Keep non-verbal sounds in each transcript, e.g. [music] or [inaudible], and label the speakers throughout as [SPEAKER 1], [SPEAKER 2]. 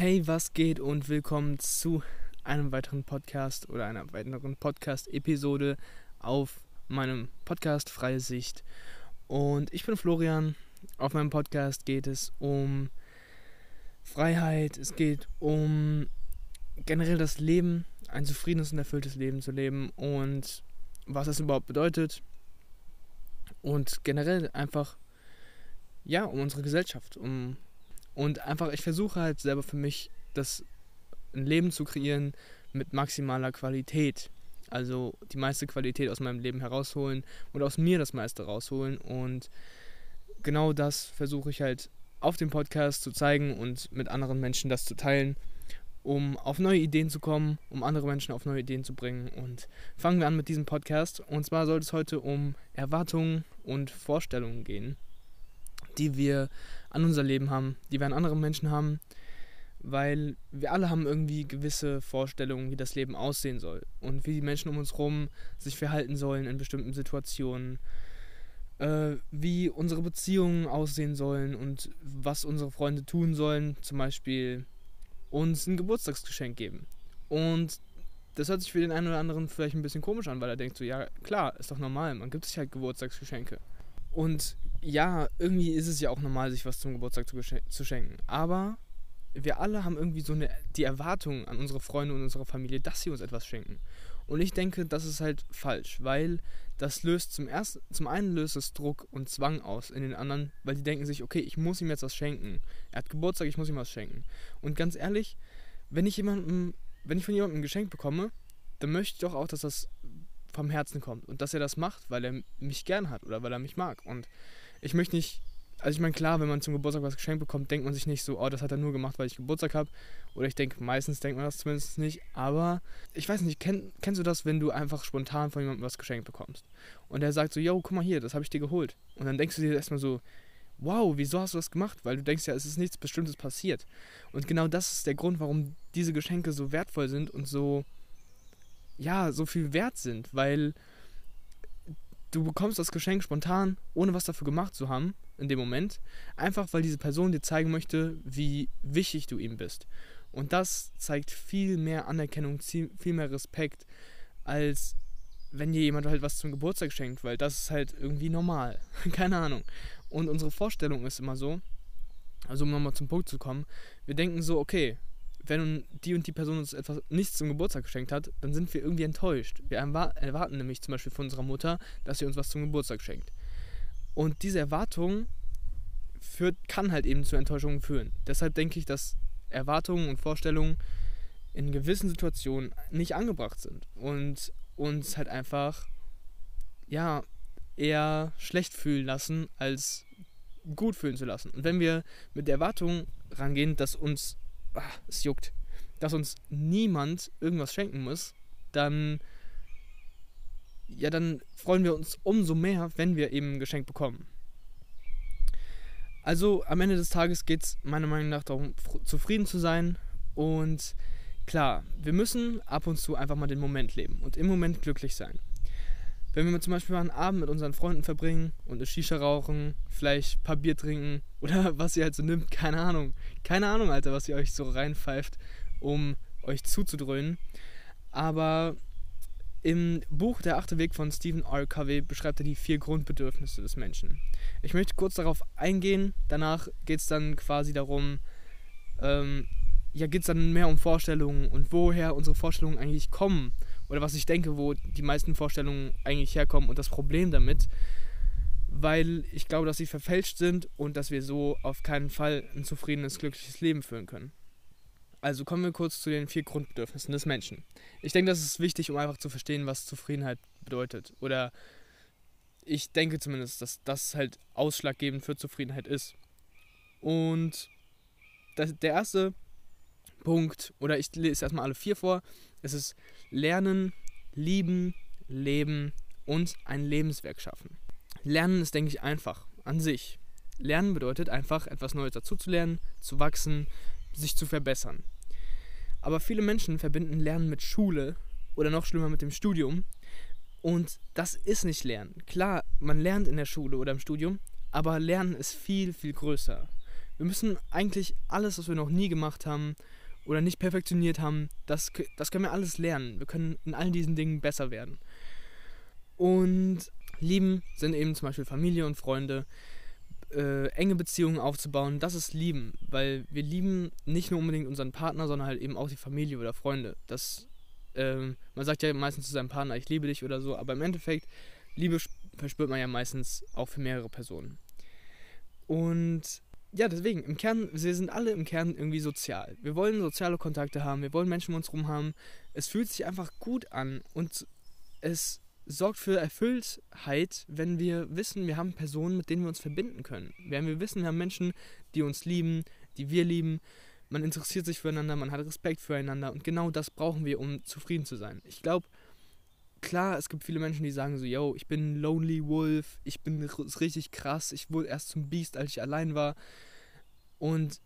[SPEAKER 1] Hey, was geht und willkommen zu einem weiteren Podcast oder einer weiteren Podcast-Episode auf meinem Podcast Freie Sicht. Und ich bin Florian. Auf meinem Podcast geht es um Freiheit, es geht um generell das Leben, ein zufriedenes und erfülltes Leben zu leben und was das überhaupt bedeutet. Und generell einfach, ja, um unsere Gesellschaft, um und einfach, ich versuche halt selber für mich das ein Leben zu kreieren mit maximaler Qualität. Also die meiste Qualität aus meinem Leben herausholen und aus mir das meiste rausholen. Und genau das versuche ich halt auf dem Podcast zu zeigen und mit anderen Menschen das zu teilen, um auf neue Ideen zu kommen, um andere Menschen auf neue Ideen zu bringen. Und fangen wir an mit diesem Podcast. Und zwar soll es heute um Erwartungen und Vorstellungen gehen die wir an unser Leben haben, die wir an anderen Menschen haben, weil wir alle haben irgendwie gewisse Vorstellungen, wie das Leben aussehen soll und wie die Menschen um uns herum sich verhalten sollen in bestimmten Situationen, äh, wie unsere Beziehungen aussehen sollen und was unsere Freunde tun sollen, zum Beispiel uns ein Geburtstagsgeschenk geben. Und das hört sich für den einen oder anderen vielleicht ein bisschen komisch an, weil er denkt so, ja klar, ist doch normal, man gibt sich halt Geburtstagsgeschenke. Und ja, irgendwie ist es ja auch normal, sich was zum Geburtstag zu, zu schenken. Aber wir alle haben irgendwie so eine, die Erwartung an unsere Freunde und unsere Familie, dass sie uns etwas schenken. Und ich denke, das ist halt falsch, weil das löst zum ersten, zum einen löst es Druck und Zwang aus in den anderen, weil die denken sich, okay, ich muss ihm jetzt was schenken. Er hat Geburtstag, ich muss ihm was schenken. Und ganz ehrlich, wenn ich jemandem, wenn ich von jemandem ein Geschenk bekomme, dann möchte ich doch auch, dass das vom Herzen kommt und dass er das macht, weil er mich gern hat oder weil er mich mag. Und ich möchte nicht, also ich meine, klar, wenn man zum Geburtstag was geschenkt bekommt, denkt man sich nicht so, oh, das hat er nur gemacht, weil ich Geburtstag habe. Oder ich denke, meistens denkt man das zumindest nicht. Aber ich weiß nicht, kenn, kennst du das, wenn du einfach spontan von jemandem was geschenkt bekommst? Und er sagt so, yo, guck mal hier, das habe ich dir geholt. Und dann denkst du dir erstmal so, wow, wieso hast du das gemacht? Weil du denkst ja, es ist nichts Bestimmtes passiert. Und genau das ist der Grund, warum diese Geschenke so wertvoll sind und so, ja, so viel wert sind. Weil du bekommst das Geschenk spontan, ohne was dafür gemacht zu haben, in dem Moment. Einfach weil diese Person dir zeigen möchte, wie wichtig du ihm bist. Und das zeigt viel mehr Anerkennung, viel mehr Respekt, als wenn dir jemand halt was zum Geburtstag schenkt, weil das ist halt irgendwie normal. [laughs] Keine Ahnung. Und unsere Vorstellung ist immer so, also um nochmal zum Punkt zu kommen, wir denken so, okay, wenn die und die Person uns etwas nichts zum Geburtstag geschenkt hat, dann sind wir irgendwie enttäuscht. Wir erwarten nämlich zum Beispiel von unserer Mutter, dass sie uns was zum Geburtstag schenkt. Und diese Erwartung führt, kann halt eben zu Enttäuschungen führen. Deshalb denke ich, dass Erwartungen und Vorstellungen in gewissen Situationen nicht angebracht sind und uns halt einfach ja eher schlecht fühlen lassen als gut fühlen zu lassen. Und wenn wir mit der Erwartung rangehen, dass uns ach, es juckt, dass uns niemand irgendwas schenken muss, dann ja, dann freuen wir uns umso mehr, wenn wir eben ein Geschenk bekommen. Also am Ende des Tages geht es meiner Meinung nach darum, zufrieden zu sein. Und klar, wir müssen ab und zu einfach mal den Moment leben und im Moment glücklich sein. Wenn wir zum Beispiel mal einen Abend mit unseren Freunden verbringen und eine Shisha rauchen, vielleicht ein paar Bier trinken [laughs] oder was ihr halt so nimmt, keine Ahnung. Keine Ahnung, Alter, was ihr euch so reinpfeift, um euch zuzudröhnen. Aber im Buch Der achte Weg von Stephen R. Covey beschreibt er die vier Grundbedürfnisse des Menschen. Ich möchte kurz darauf eingehen, danach geht es dann quasi darum, ähm, ja, geht es dann mehr um Vorstellungen und woher unsere Vorstellungen eigentlich kommen oder was ich denke, wo die meisten Vorstellungen eigentlich herkommen und das Problem damit, weil ich glaube, dass sie verfälscht sind und dass wir so auf keinen Fall ein zufriedenes, glückliches Leben führen können. Also kommen wir kurz zu den vier Grundbedürfnissen des Menschen. Ich denke, das ist wichtig, um einfach zu verstehen, was Zufriedenheit bedeutet. Oder ich denke zumindest, dass das halt ausschlaggebend für Zufriedenheit ist. Und das, der erste Punkt, oder ich lese erstmal alle vier vor, es ist Lernen, Lieben, Leben und ein Lebenswerk schaffen. Lernen ist, denke ich, einfach an sich. Lernen bedeutet einfach, etwas Neues dazuzulernen, zu wachsen, sich zu verbessern. Aber viele Menschen verbinden Lernen mit Schule oder noch schlimmer mit dem Studium. Und das ist nicht Lernen. Klar, man lernt in der Schule oder im Studium, aber Lernen ist viel, viel größer. Wir müssen eigentlich alles, was wir noch nie gemacht haben oder nicht perfektioniert haben, das, das können wir alles lernen. Wir können in all diesen Dingen besser werden. Und lieben sind eben zum Beispiel Familie und Freunde, äh, enge Beziehungen aufzubauen, das ist Lieben, weil wir lieben nicht nur unbedingt unseren Partner, sondern halt eben auch die Familie oder Freunde. Das, ähm, man sagt ja meistens zu seinem Partner, ich liebe dich oder so, aber im Endeffekt, Liebe verspürt man ja meistens auch für mehrere Personen. Und ja, deswegen, im Kern, wir sind alle im Kern irgendwie sozial. Wir wollen soziale Kontakte haben, wir wollen Menschen um uns herum haben. Es fühlt sich einfach gut an und es sorgt für Erfülltheit, wenn wir wissen, wir haben Personen, mit denen wir uns verbinden können. Wenn wir wissen, wir haben Menschen, die uns lieben, die wir lieben, man interessiert sich füreinander, man hat Respekt füreinander und genau das brauchen wir, um zufrieden zu sein. Ich glaube, klar, es gibt viele Menschen, die sagen so, yo, ich bin Lonely Wolf, ich bin richtig krass, ich wurde erst zum Beast, als ich allein war und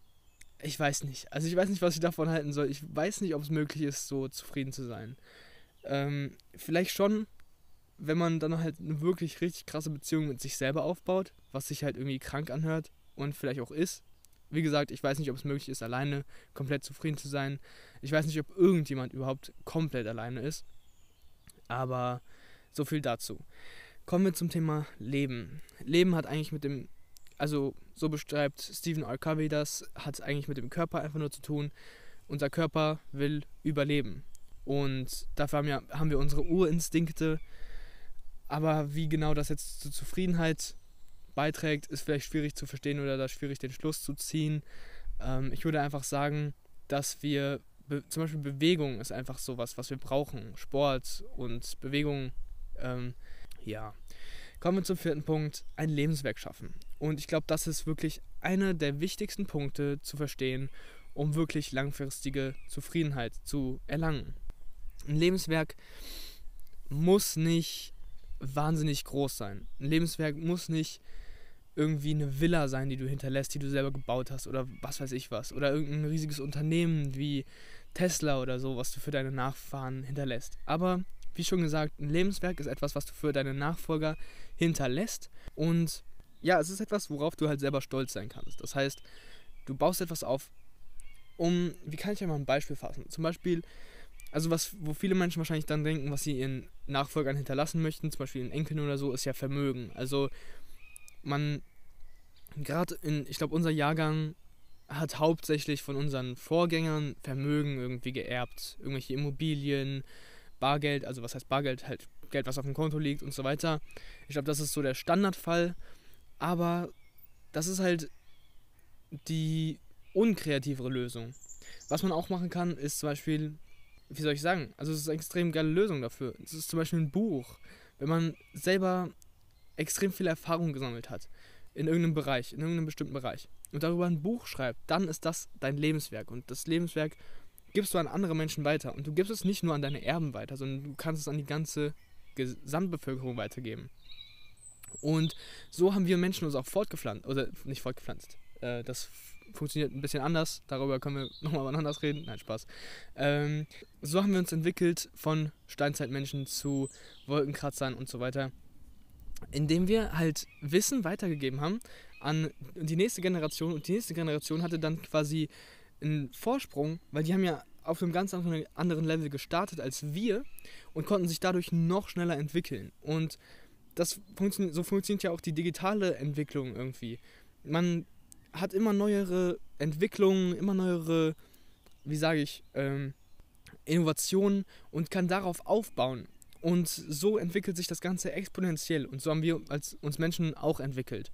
[SPEAKER 1] ich weiß nicht. Also ich weiß nicht, was ich davon halten soll. Ich weiß nicht, ob es möglich ist, so zufrieden zu sein. Ähm, vielleicht schon, wenn man dann halt eine wirklich richtig krasse Beziehung mit sich selber aufbaut, was sich halt irgendwie krank anhört und vielleicht auch ist. Wie gesagt, ich weiß nicht, ob es möglich ist, alleine komplett zufrieden zu sein. Ich weiß nicht, ob irgendjemand überhaupt komplett alleine ist. Aber so viel dazu. Kommen wir zum Thema Leben. Leben hat eigentlich mit dem, also so beschreibt Stephen R. Covey das, hat eigentlich mit dem Körper einfach nur zu tun. Unser Körper will überleben. Und dafür haben, ja, haben wir unsere Urinstinkte, aber wie genau das jetzt zur Zufriedenheit beiträgt, ist vielleicht schwierig zu verstehen oder da schwierig den Schluss zu ziehen. Ähm, ich würde einfach sagen, dass wir zum Beispiel Bewegung ist einfach sowas, was wir brauchen. Sport und Bewegung. Ähm, ja. Kommen wir zum vierten Punkt: ein Lebenswerk schaffen. Und ich glaube, das ist wirklich einer der wichtigsten Punkte zu verstehen, um wirklich langfristige Zufriedenheit zu erlangen. Ein Lebenswerk muss nicht wahnsinnig groß sein. Ein Lebenswerk muss nicht irgendwie eine Villa sein, die du hinterlässt, die du selber gebaut hast oder was weiß ich was. Oder irgendein riesiges Unternehmen wie Tesla oder so, was du für deine Nachfahren hinterlässt. Aber wie schon gesagt, ein Lebenswerk ist etwas, was du für deine Nachfolger hinterlässt. Und ja, es ist etwas, worauf du halt selber stolz sein kannst. Das heißt, du baust etwas auf, um, wie kann ich ja mal ein Beispiel fassen? Zum Beispiel, also was, wo viele Menschen wahrscheinlich dann denken, was sie ihren Nachfolgern hinterlassen möchten, zum Beispiel in Enkeln oder so, ist ja Vermögen. Also man, gerade in, ich glaube, unser Jahrgang hat hauptsächlich von unseren Vorgängern Vermögen irgendwie geerbt. Irgendwelche Immobilien, Bargeld, also was heißt Bargeld, halt Geld, was auf dem Konto liegt und so weiter. Ich glaube, das ist so der Standardfall. Aber das ist halt die unkreativere Lösung. Was man auch machen kann, ist zum Beispiel wie soll ich sagen, also es ist eine extrem geile Lösung dafür. Es ist zum Beispiel ein Buch. Wenn man selber extrem viel Erfahrung gesammelt hat in irgendeinem Bereich, in irgendeinem bestimmten Bereich und darüber ein Buch schreibt, dann ist das dein Lebenswerk und das Lebenswerk gibst du an andere Menschen weiter und du gibst es nicht nur an deine Erben weiter, sondern du kannst es an die ganze Gesamtbevölkerung weitergeben. Und so haben wir Menschen uns auch fortgepflanzt, oder nicht fortgepflanzt, äh, das funktioniert ein bisschen anders. Darüber können wir [laughs] nochmal anders reden. Nein, Spaß. Ähm, so haben wir uns entwickelt von Steinzeitmenschen zu Wolkenkratzern und so weiter. Indem wir halt Wissen weitergegeben haben an die nächste Generation und die nächste Generation hatte dann quasi einen Vorsprung, weil die haben ja auf einem ganz anderen Level gestartet als wir und konnten sich dadurch noch schneller entwickeln. Und das funktio so funktioniert ja auch die digitale Entwicklung irgendwie. Man hat immer neuere Entwicklungen, immer neuere, wie sage ich, ähm, Innovationen und kann darauf aufbauen. Und so entwickelt sich das Ganze exponentiell. Und so haben wir als uns Menschen auch entwickelt.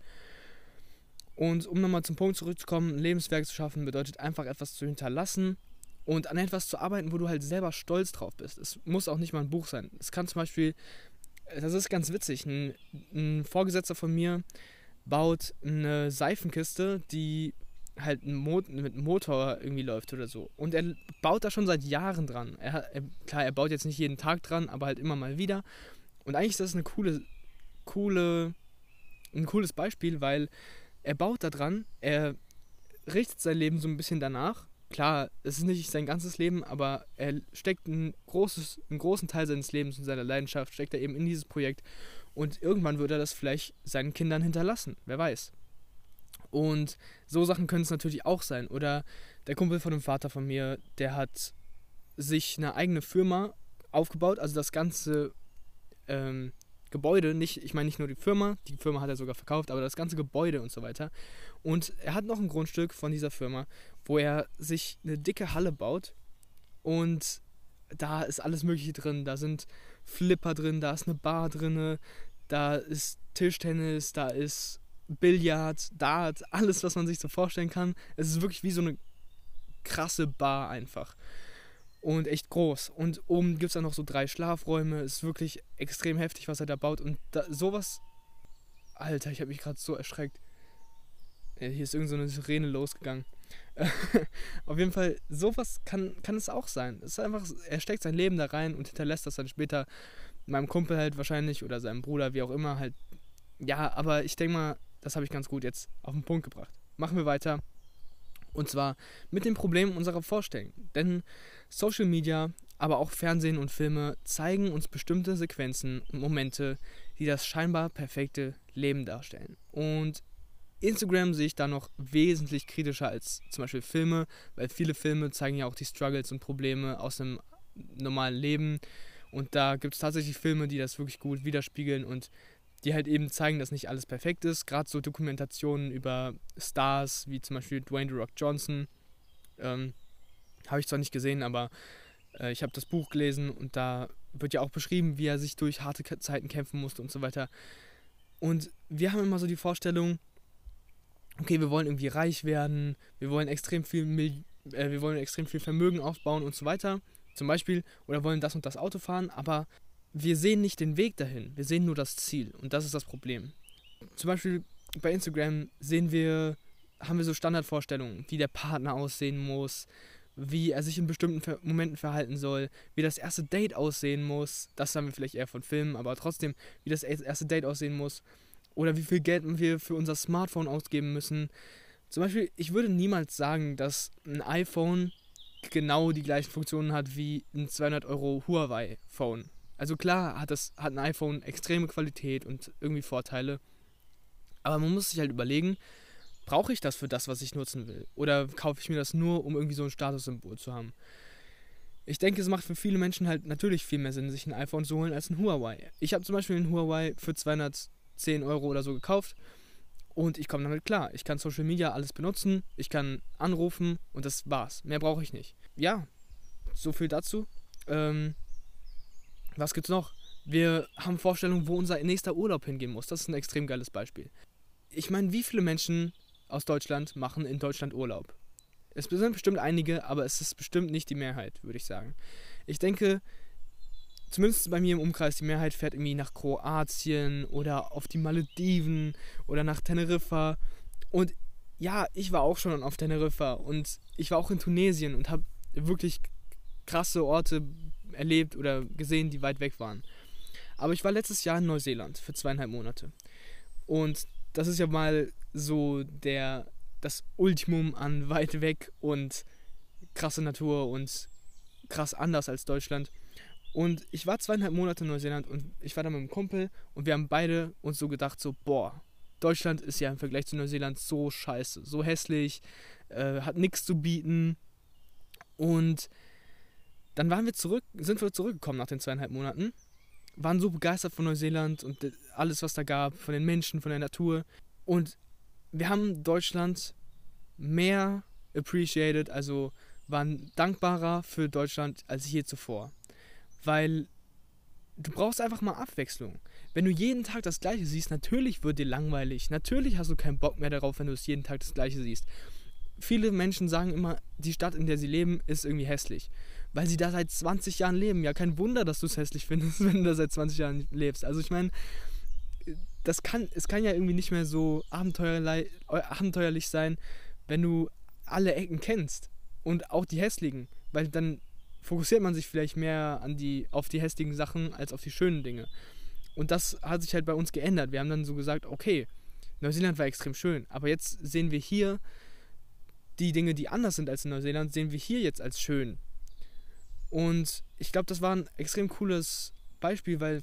[SPEAKER 1] Und um nochmal zum Punkt zurückzukommen, ein Lebenswerk zu schaffen bedeutet einfach etwas zu hinterlassen und an etwas zu arbeiten, wo du halt selber stolz drauf bist. Es muss auch nicht mal ein Buch sein. Es kann zum Beispiel, das ist ganz witzig, ein, ein Vorgesetzter von mir, baut eine Seifenkiste, die halt mit Motor irgendwie läuft oder so. Und er baut da schon seit Jahren dran. Er, er, klar, er baut jetzt nicht jeden Tag dran, aber halt immer mal wieder. Und eigentlich ist das eine coole, coole, ein cooles Beispiel, weil er baut da dran, er richtet sein Leben so ein bisschen danach. Klar, es ist nicht sein ganzes Leben, aber er steckt ein großes, einen großen Teil seines Lebens und seiner Leidenschaft steckt er eben in dieses Projekt und irgendwann wird er das vielleicht seinen Kindern hinterlassen, wer weiß. Und so Sachen können es natürlich auch sein. Oder der Kumpel von dem Vater von mir, der hat sich eine eigene Firma aufgebaut, also das ganze ähm, Gebäude, nicht, ich meine nicht nur die Firma, die Firma hat er sogar verkauft, aber das ganze Gebäude und so weiter. Und er hat noch ein Grundstück von dieser Firma, wo er sich eine dicke Halle baut und da ist alles Mögliche drin. Da sind Flipper drin, da ist eine Bar drin, da ist Tischtennis, da ist Billard, Dart, alles, was man sich so vorstellen kann. Es ist wirklich wie so eine krasse Bar einfach. Und echt groß. Und oben gibt es dann noch so drei Schlafräume. Ist wirklich extrem heftig, was er da baut. Und da, sowas. Alter, ich habe mich gerade so erschreckt. Hier ist irgend so eine Sirene losgegangen. [laughs] Auf jeden Fall, sowas kann, kann es auch sein. Es ist einfach, er steckt sein Leben da rein und hinterlässt das dann später meinem Kumpel halt wahrscheinlich oder seinem Bruder, wie auch immer, halt. Ja, aber ich denke mal, das habe ich ganz gut jetzt auf den Punkt gebracht. Machen wir weiter. Und zwar mit den Problemen unserer Vorstellung. Denn Social Media, aber auch Fernsehen und Filme zeigen uns bestimmte Sequenzen und Momente, die das scheinbar perfekte Leben darstellen. Und Instagram sehe ich da noch wesentlich kritischer als zum Beispiel Filme, weil viele Filme zeigen ja auch die Struggles und Probleme aus dem normalen Leben. Und da gibt es tatsächlich Filme, die das wirklich gut widerspiegeln und die halt eben zeigen, dass nicht alles perfekt ist. Gerade so Dokumentationen über Stars, wie zum Beispiel Dwayne The Rock Johnson, ähm, habe ich zwar nicht gesehen, aber äh, ich habe das Buch gelesen und da wird ja auch beschrieben, wie er sich durch harte Zeiten kämpfen musste und so weiter. Und wir haben immer so die Vorstellung, okay, wir wollen irgendwie reich werden, wir wollen extrem viel, Mil äh, wir wollen extrem viel Vermögen aufbauen und so weiter, zum Beispiel, oder wollen das und das Auto fahren, aber wir sehen nicht den Weg dahin, wir sehen nur das Ziel und das ist das Problem. Zum Beispiel bei Instagram sehen wir, haben wir so Standardvorstellungen, wie der Partner aussehen muss, wie er sich in bestimmten Momenten verhalten soll, wie das erste Date aussehen muss. Das haben wir vielleicht eher von Filmen, aber trotzdem, wie das erste Date aussehen muss oder wie viel Geld wir für unser Smartphone ausgeben müssen. Zum Beispiel, ich würde niemals sagen, dass ein iPhone genau die gleichen Funktionen hat wie ein 200 Euro Huawei-Phone. Also klar hat, das, hat ein iPhone extreme Qualität und irgendwie Vorteile. Aber man muss sich halt überlegen, brauche ich das für das, was ich nutzen will? Oder kaufe ich mir das nur, um irgendwie so ein Statussymbol zu haben? Ich denke, es macht für viele Menschen halt natürlich viel mehr Sinn, sich ein iPhone zu holen als ein Huawei. Ich habe zum Beispiel ein Huawei für 200 10 Euro oder so gekauft. Und ich komme damit klar. Ich kann Social Media alles benutzen, ich kann anrufen und das war's. Mehr brauche ich nicht. Ja, so viel dazu. Ähm, was gibt's noch? Wir haben Vorstellungen, wo unser nächster Urlaub hingehen muss. Das ist ein extrem geiles Beispiel. Ich meine, wie viele Menschen aus Deutschland machen in Deutschland Urlaub? Es sind bestimmt einige, aber es ist bestimmt nicht die Mehrheit, würde ich sagen. Ich denke, zumindest bei mir im Umkreis, die Mehrheit fährt irgendwie nach Kroatien oder auf die Malediven oder nach Teneriffa. Und ja, ich war auch schon auf Teneriffa und ich war auch in Tunesien und habe wirklich krasse Orte erlebt oder gesehen, die weit weg waren. Aber ich war letztes Jahr in Neuseeland für zweieinhalb Monate. Und das ist ja mal so der, das Ultimum an [laughs] weit weg und krasse Natur und krass anders als Deutschland. Und ich war zweieinhalb Monate in Neuseeland und ich war da mit einem Kumpel und wir haben beide uns so gedacht, so, boah, Deutschland ist ja im Vergleich zu Neuseeland so scheiße, so hässlich, äh, hat nichts zu bieten. Und dann waren wir zurück, sind wir zurückgekommen nach den zweieinhalb Monaten, waren so begeistert von Neuseeland und alles, was da gab, von den Menschen, von der Natur. Und wir haben Deutschland mehr appreciated, also waren dankbarer für Deutschland als je zuvor weil du brauchst einfach mal Abwechslung. Wenn du jeden Tag das Gleiche siehst, natürlich wird dir langweilig. Natürlich hast du keinen Bock mehr darauf, wenn du es jeden Tag das Gleiche siehst. Viele Menschen sagen immer, die Stadt, in der sie leben, ist irgendwie hässlich. Weil sie da seit 20 Jahren leben. Ja, kein Wunder, dass du es hässlich findest, [laughs] wenn du da seit 20 Jahren lebst. Also ich meine, das kann, es kann ja irgendwie nicht mehr so abenteuerlich sein, wenn du alle Ecken kennst. Und auch die hässlichen. Weil dann fokussiert man sich vielleicht mehr an die, auf die hässlichen Sachen als auf die schönen Dinge. Und das hat sich halt bei uns geändert. Wir haben dann so gesagt, okay, Neuseeland war extrem schön, aber jetzt sehen wir hier die Dinge, die anders sind als in Neuseeland, sehen wir hier jetzt als schön. Und ich glaube, das war ein extrem cooles Beispiel, weil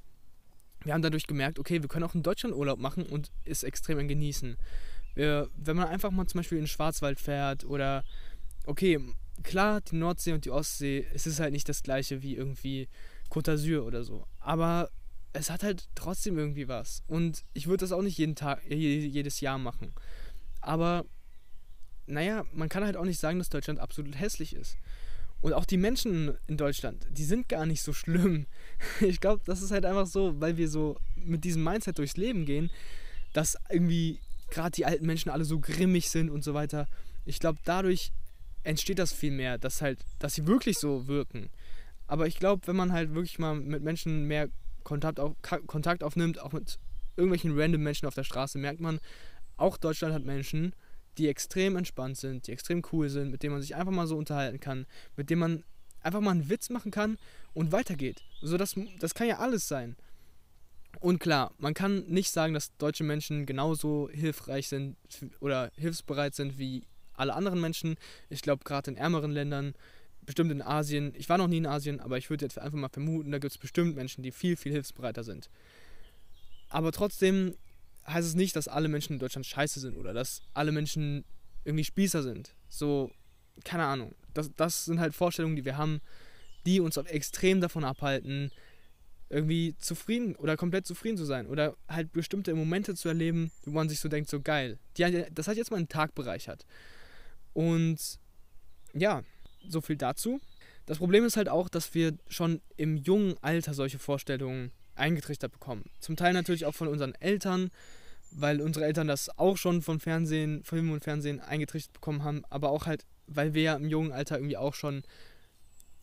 [SPEAKER 1] wir haben dadurch gemerkt, okay, wir können auch in Deutschland Urlaub machen und es extrem genießen. wenn man einfach mal zum Beispiel in den Schwarzwald fährt oder, okay, klar, die Nordsee und die Ostsee, es ist halt nicht das gleiche wie irgendwie Côte d'Azur oder so. Aber es hat halt trotzdem irgendwie was. Und ich würde das auch nicht jeden Tag, jedes Jahr machen. Aber, naja, man kann halt auch nicht sagen, dass Deutschland absolut hässlich ist. Und auch die Menschen in Deutschland, die sind gar nicht so schlimm. [laughs] Ich glaube, das ist halt einfach so, weil wir so mit diesem Mindset durchs Leben gehen, dass irgendwie gerade die alten Menschen alle so grimmig sind und so weiter. Ich glaube, dadurch entsteht das viel mehr, dass halt, dass sie wirklich so wirken. Aber ich glaube, wenn man halt wirklich mal mit Menschen mehr Kontakt, auf, Kontakt aufnimmt, auch mit irgendwelchen random Menschen auf der Straße, merkt man, auch Deutschland hat Menschen, die extrem entspannt sind, die extrem cool sind, mit denen man sich einfach mal so unterhalten kann, mit denen man einfach mal einen Witz machen kann und weitergeht. So, das, das kann ja alles sein. Und klar, man kann nicht sagen, dass deutsche Menschen genauso hilfreich sind oder hilfsbereit sind wie alle anderen Menschen. Ich glaube, gerade in ärmeren Ländern, bestimmt in Asien, ich war noch nie in Asien, aber ich würde jetzt einfach mal vermuten, da gibt es bestimmt Menschen, die viel, viel hilfsbereiter sind. Aber trotzdem heißt es nicht, dass alle Menschen in Deutschland scheiße sind oder dass alle Menschen irgendwie Spießer sind. So, keine Ahnung. Das, das sind halt Vorstellungen, die wir haben, die uns extrem davon abhalten, irgendwie zufrieden oder komplett zufrieden zu sein oder halt bestimmte Momente zu erleben, wo man sich so denkt, so geil. Die, das hat jetzt mal einen Tag bereichert. Und ja, so viel dazu. Das Problem ist halt auch, dass wir schon im jungen Alter solche Vorstellungen eingetrichtert bekommen. Zum Teil natürlich auch von unseren Eltern, weil unsere Eltern das auch schon von Fernsehen, Film und Fernsehen eingetrichtert bekommen haben, aber auch halt, weil wir ja im jungen Alter irgendwie auch schon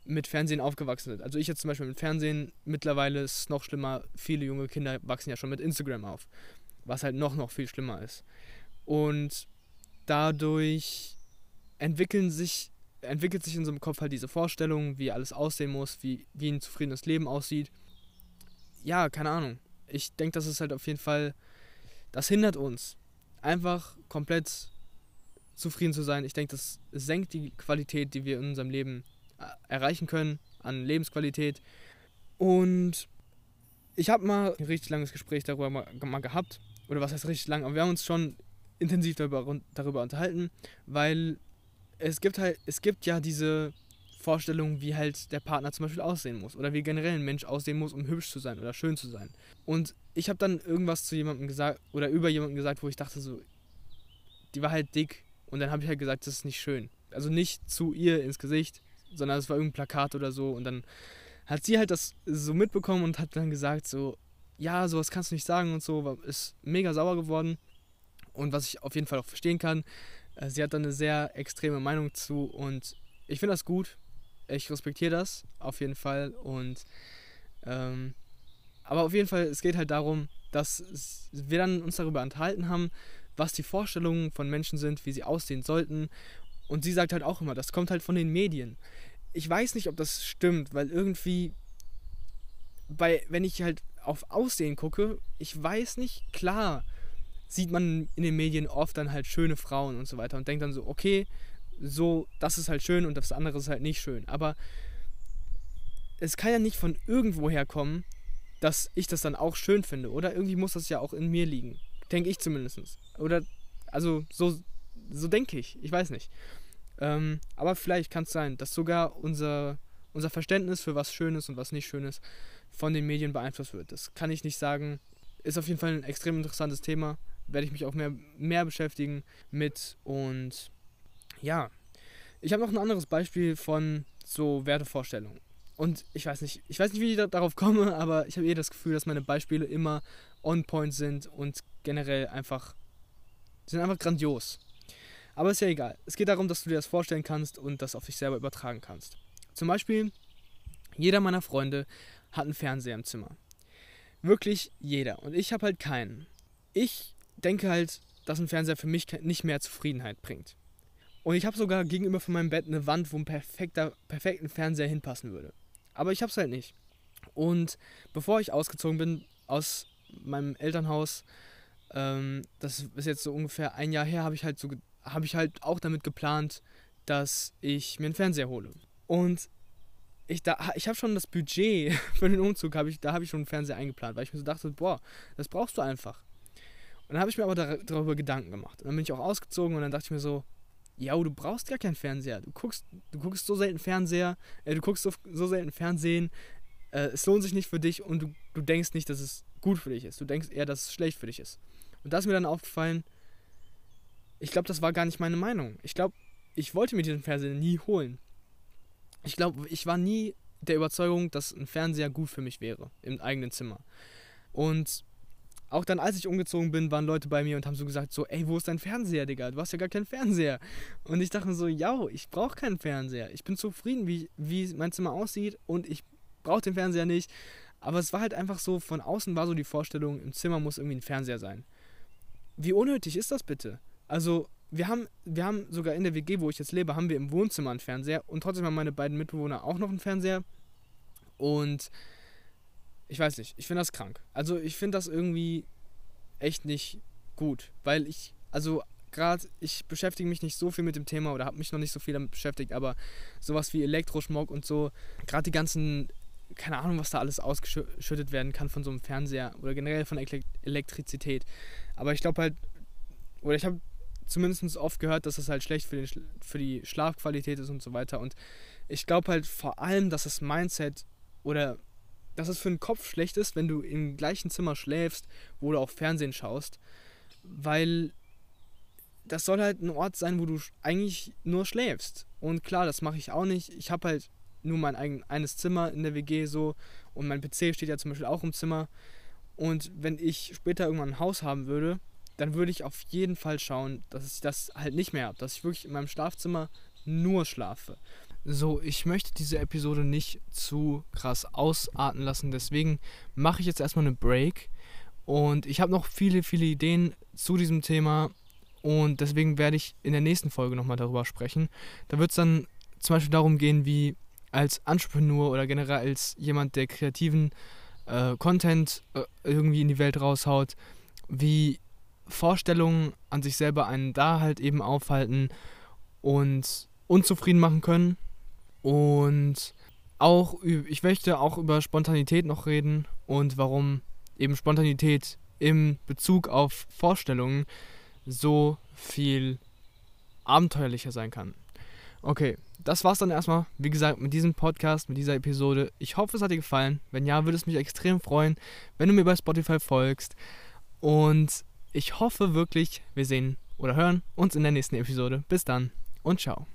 [SPEAKER 1] mit Fernsehen aufgewachsen sind. Also ich jetzt zum Beispiel mit Fernsehen, mittlerweile ist es noch schlimmer, viele junge Kinder wachsen ja schon mit Instagram auf, was halt noch, noch viel schlimmer ist. Und dadurch entwickeln sich, entwickelt sich in unserem Kopf halt diese Vorstellung, wie alles aussehen muss, wie, wie ein zufriedenes Leben aussieht. Ja, keine Ahnung. Ich denke, das ist halt auf jeden Fall, das hindert uns, einfach komplett zufrieden zu sein. Ich denke, das senkt die Qualität, die wir in unserem Leben erreichen können an Lebensqualität. Und ich habe mal ein richtig langes Gespräch darüber mal, mal, gehabt. Oder was heißt richtig lang? Aber wir haben uns schon intensiv darüber, darüber unterhalten, weil es gibt halt, es gibt ja diese Vorstellung, wie halt der Partner zum Beispiel aussehen muss. Oder wie generell ein Mensch aussehen muss, um hübsch zu sein oder schön zu sein. Und ich habe dann irgendwas zu jemandem gesagt oder über jemanden gesagt, wo ich dachte so, die war halt dick. Und dann habe ich halt gesagt, das ist nicht schön. Also nicht zu ihr ins Gesicht, sondern es war irgendein Plakat oder so. Und dann hat sie halt das so mitbekommen und hat dann gesagt, so, ja, sowas kannst du nicht sagen und so, ist mega sauer geworden. Und was ich auf jeden Fall auch verstehen kann, äh, sie hat dann eine sehr extreme Meinung zu und ich finde das gut. Ich respektiere das auf jeden Fall. Und ähm, aber auf jeden Fall, es geht halt darum, dass wir dann uns darüber enthalten haben, was die Vorstellungen von Menschen sind, wie sie aussehen sollten und sie sagt halt auch immer, das kommt halt von den Medien. Ich weiß nicht, ob das stimmt, weil irgendwie, bei, wenn ich halt auf Aussehen gucke, ich weiß nicht, klar, sieht man in den Medien oft dann halt schöne Frauen und so weiter und denkt dann so, okay, so, das ist halt schön und das andere ist halt nicht schön. Aber es kann ja nicht von irgendwoher kommen, dass ich das dann auch schön finde, oder? Irgendwie muss das ja auch in mir liegen. Denke ich zumindest. Oder, also, so so denke ich. Ich weiß nicht. Ähm, aber vielleicht kann es sein, dass sogar unser, unser Verständnis für was Schönes und was nicht Schönes von den Medien beeinflusst wird. Das kann ich nicht sagen. Ist auf jeden Fall ein extrem interessantes Thema. Werde ich mich auch mehr, mehr beschäftigen mit. Und ja, ich habe noch ein anderes Beispiel von so Wertevorstellungen. Und ich weiß nicht, ich weiß nicht, wie ich da, darauf komme, [laughs] aber ich habe eh das Gefühl, dass meine Beispiele immer on point sind und generell einfach sind einfach grandios. Aber ist ja egal. Es geht darum, dass du dir das vorstellen kannst und das auf dich selber übertragen kannst. Zum Beispiel, jeder meiner Freunde hat einen Fernseher im Zimmer. Wirklich jeder. Und ich habe halt keinen. Ich denke halt, dass ein Fernseher für mich nicht mehr Zufriedenheit bringt. Und ich habe sogar gegenüber von meinem Bett eine Wand, wo ein perfekter, perfekten Fernseher hinpassen würde. Aber ich habe es halt nicht. Und bevor ich ausgezogen bin aus meinem Elternhaus, ähm, das ist jetzt so ungefähr ein Jahr her, habe ich halt so habe ich halt auch damit geplant, dass ich mir einen Fernseher hole. Und ich, ich habe schon das Budget [laughs] für den Umzug, hab ich, da habe ich schon einen Fernseher eingeplant, weil ich mir so dachte, boah, das brauchst du einfach. Und dann habe ich mir aber darüber Gedanken gemacht. Und dann bin ich auch ausgezogen und dann dachte ich mir so, ja, du brauchst gar keinen Fernseher. Du guckst, du guckst so selten Fernseher, äh, du guckst so, so selten Fernsehen. Äh, es lohnt sich nicht für dich und du, du denkst nicht, dass es gut für dich ist. Du denkst eher, dass es schlecht für dich ist. Und da ist mir dann aufgefallen, ich glaube, das war gar nicht meine Meinung. Ich glaube, ich wollte mir diesen Fernseher nie holen. Ich glaube, ich war nie der Überzeugung, dass ein Fernseher gut für mich wäre im eigenen Zimmer. Und auch dann, als ich umgezogen bin, waren Leute bei mir und haben so gesagt, so, ey, wo ist dein Fernseher, Digga? Du hast ja gar keinen Fernseher. Und ich dachte so, ja, ich brauche keinen Fernseher. Ich bin zufrieden, wie, wie mein Zimmer aussieht und ich brauche den Fernseher nicht. Aber es war halt einfach so, von außen war so die Vorstellung, im Zimmer muss irgendwie ein Fernseher sein. Wie unnötig ist das bitte? Also, wir haben, wir haben sogar in der WG, wo ich jetzt lebe, haben wir im Wohnzimmer einen Fernseher und trotzdem haben meine beiden Mitbewohner auch noch einen Fernseher. Und ich weiß nicht, ich finde das krank. Also ich finde das irgendwie echt nicht gut, weil ich, also gerade, ich beschäftige mich nicht so viel mit dem Thema oder habe mich noch nicht so viel damit beschäftigt, aber sowas wie Elektrosmog und so, gerade die ganzen, keine Ahnung, was da alles ausgeschüttet werden kann von so einem Fernseher oder generell von Elektrizität. Aber ich glaube halt, oder ich habe zumindest oft gehört, dass das halt schlecht für, den, für die Schlafqualität ist und so weiter. Und ich glaube halt vor allem, dass das Mindset oder dass es für den Kopf schlecht ist, wenn du im gleichen Zimmer schläfst, wo du auch Fernsehen schaust, weil das soll halt ein Ort sein, wo du eigentlich nur schläfst. Und klar, das mache ich auch nicht. Ich habe halt nur mein eigenes Zimmer in der WG so und mein PC steht ja zum Beispiel auch im Zimmer. Und wenn ich später irgendwann ein Haus haben würde, dann würde ich auf jeden Fall schauen, dass ich das halt nicht mehr habe, dass ich wirklich in meinem Schlafzimmer nur schlafe. So, ich möchte diese Episode nicht zu krass ausarten lassen, deswegen mache ich jetzt erstmal eine Break. Und ich habe noch viele, viele Ideen zu diesem Thema und deswegen werde ich in der nächsten Folge nochmal darüber sprechen. Da wird es dann zum Beispiel darum gehen, wie als Entrepreneur oder generell als jemand, der kreativen äh, Content äh, irgendwie in die Welt raushaut, wie Vorstellungen an sich selber einen da halt eben aufhalten und unzufrieden machen können und auch, ich möchte auch über Spontanität noch reden und warum eben Spontanität im Bezug auf Vorstellungen so viel abenteuerlicher sein kann. Okay, das war's dann erstmal, wie gesagt, mit diesem Podcast, mit dieser Episode. Ich hoffe, es hat dir gefallen. Wenn ja, würde es mich extrem freuen, wenn du mir bei Spotify folgst. Und ich hoffe wirklich, wir sehen oder hören uns in der nächsten Episode. Bis dann und ciao.